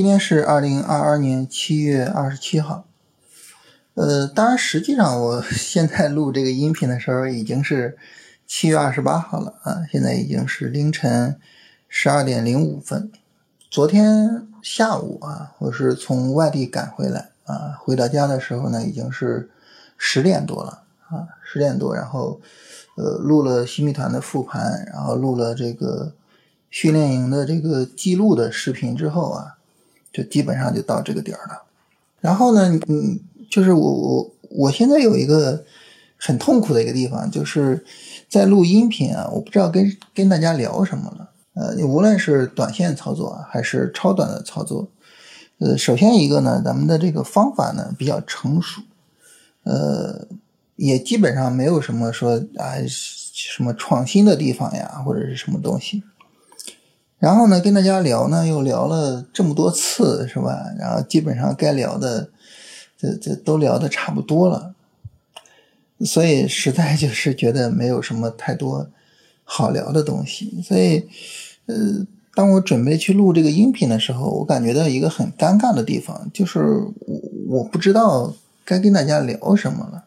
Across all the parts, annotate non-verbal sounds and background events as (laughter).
今天是二零二二年七月二十七号。呃，当然，实际上我 (laughs) 现在录这个音频的时候已经是七月二十八号了啊，现在已经是凌晨十二点零五分。昨天下午啊，我是从外地赶回来啊，回到家的时候呢，已经是十点多了啊，十点多，然后呃，录了新密团的复盘，然后录了这个训练营的这个记录的视频之后啊。就基本上就到这个点儿了，然后呢，嗯，就是我我我现在有一个很痛苦的一个地方，就是在录音频啊，我不知道跟跟大家聊什么了。呃，无论是短线操作还是超短的操作，呃，首先一个呢，咱们的这个方法呢比较成熟，呃，也基本上没有什么说啊什么创新的地方呀，或者是什么东西。然后呢，跟大家聊呢，又聊了这么多次，是吧？然后基本上该聊的，这这都聊的差不多了，所以实在就是觉得没有什么太多好聊的东西。所以，呃，当我准备去录这个音频的时候，我感觉到一个很尴尬的地方，就是我我不知道该跟大家聊什么了。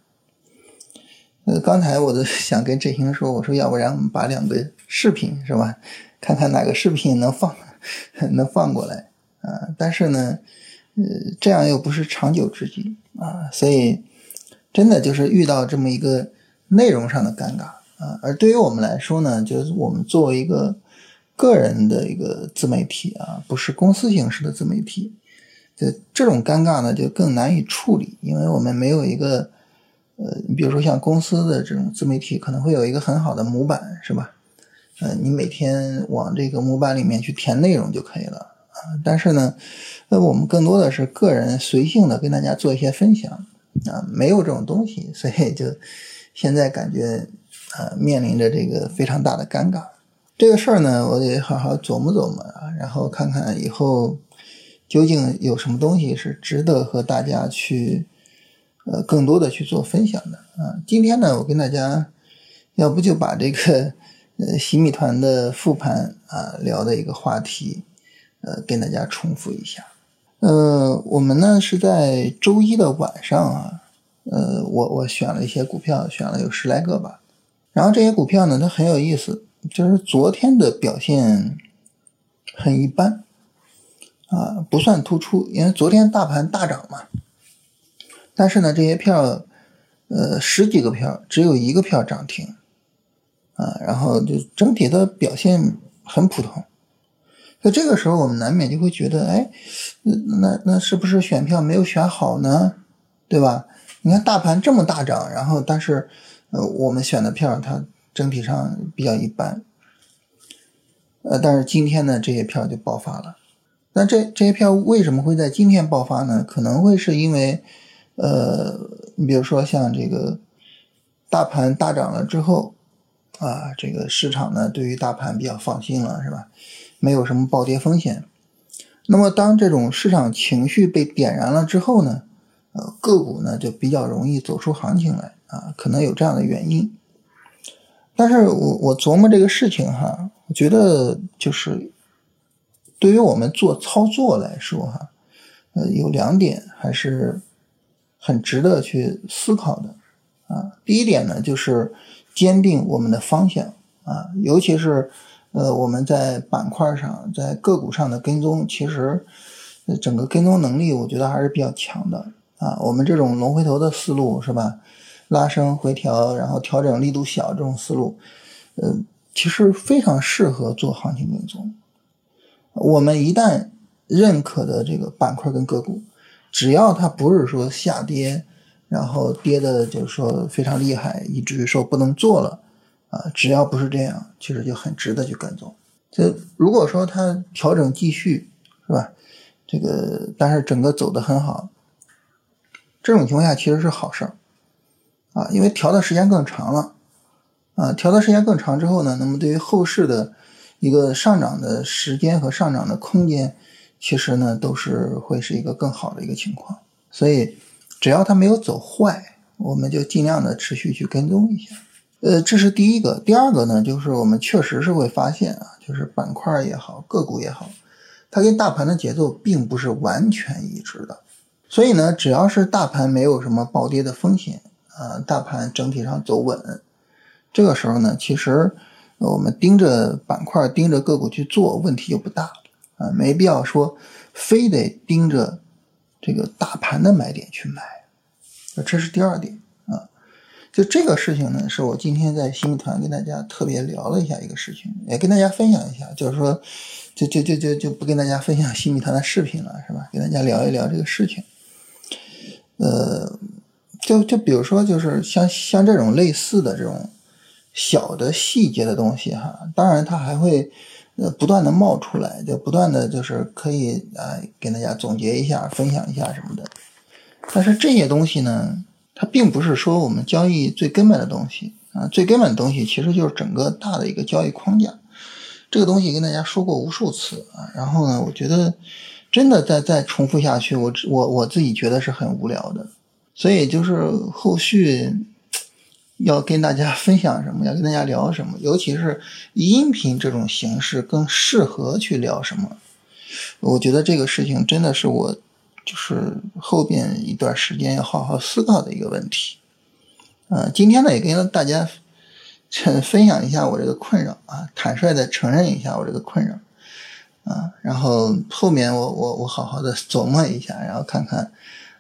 呃，刚才我都想跟振兴说，我说要不然我们把两个视频，是吧？看看哪个视频能放，(laughs) 能放过来啊？但是呢，呃，这样又不是长久之计啊，所以真的就是遇到这么一个内容上的尴尬啊。而对于我们来说呢，就是我们作为一个个人的一个自媒体啊，不是公司形式的自媒体，就这种尴尬呢就更难以处理，因为我们没有一个呃，你比如说像公司的这种自媒体，可能会有一个很好的模板，是吧？呃，你每天往这个模板里面去填内容就可以了啊。但是呢，呃，我们更多的是个人随性的跟大家做一些分享啊，没有这种东西，所以就现在感觉啊，面临着这个非常大的尴尬。这个事儿呢，我得好好琢磨琢磨啊，然后看看以后究竟有什么东西是值得和大家去呃更多的去做分享的啊。今天呢，我跟大家要不就把这个。呃，洗米团的复盘啊，聊的一个话题，呃，跟大家重复一下。呃，我们呢是在周一的晚上啊，呃，我我选了一些股票，选了有十来个吧。然后这些股票呢，它很有意思，就是昨天的表现很一般啊，不算突出，因为昨天大盘大涨嘛。但是呢，这些票，呃，十几个票，只有一个票涨停。啊，然后就整体的表现很普通，在这个时候我们难免就会觉得，哎，那那是不是选票没有选好呢？对吧？你看大盘这么大涨，然后但是，呃，我们选的票它整体上比较一般，呃，但是今天呢这些票就爆发了。那这这些票为什么会在今天爆发呢？可能会是因为，呃，你比如说像这个大盘大涨了之后。啊，这个市场呢，对于大盘比较放心了，是吧？没有什么暴跌风险。那么，当这种市场情绪被点燃了之后呢，呃，个股呢就比较容易走出行情来啊，可能有这样的原因。但是我我琢磨这个事情哈，我觉得就是对于我们做操作来说哈，呃，有两点还是很值得去思考的啊。第一点呢，就是。坚定我们的方向啊，尤其是呃我们在板块上、在个股上的跟踪，其实整个跟踪能力我觉得还是比较强的啊。我们这种龙回头的思路是吧？拉升回调，然后调整力度小这种思路，呃，其实非常适合做行情跟踪。我们一旦认可的这个板块跟个股，只要它不是说下跌。然后跌的就是说非常厉害，以至于说不能做了，啊，只要不是这样，其实就很值得去跟踪。这如果说它调整继续，是吧？这个但是整个走的很好，这种情况下其实是好事儿，啊，因为调的时间更长了，啊，调的时间更长之后呢，那么对于后市的一个上涨的时间和上涨的空间，其实呢都是会是一个更好的一个情况，所以。只要它没有走坏，我们就尽量的持续去跟踪一下。呃，这是第一个。第二个呢，就是我们确实是会发现啊，就是板块也好，个股也好，它跟大盘的节奏并不是完全一致的。所以呢，只要是大盘没有什么暴跌的风险啊，大盘整体上走稳，这个时候呢，其实我们盯着板块、盯着个股去做，问题就不大啊，没必要说非得盯着这个大盘的买点去买。这是第二点啊。就这个事情呢，是我今天在新米团跟大家特别聊了一下一个事情，也跟大家分享一下。就是说，就就就就就不跟大家分享新米团的视频了，是吧？跟大家聊一聊这个事情。呃，就就比如说，就是像像这种类似的这种小的细节的东西哈，当然它还会呃不断的冒出来，就不断的就是可以啊跟大家总结一下、分享一下什么的。但是这些东西呢？它并不是说我们交易最根本的东西啊，最根本的东西其实就是整个大的一个交易框架。这个东西跟大家说过无数次啊，然后呢，我觉得真的再再重复下去，我我我自己觉得是很无聊的。所以就是后续要跟大家分享什么，要跟大家聊什么，尤其是音频这种形式更适合去聊什么。我觉得这个事情真的是我。就是后边一段时间要好好思考的一个问题，呃，今天呢也跟大家分享一下我这个困扰啊，坦率的承认一下我这个困扰啊，然后后面我我我好好的琢磨一下，然后看看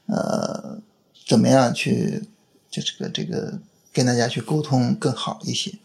呃怎么样去就这个这个跟大家去沟通更好一些。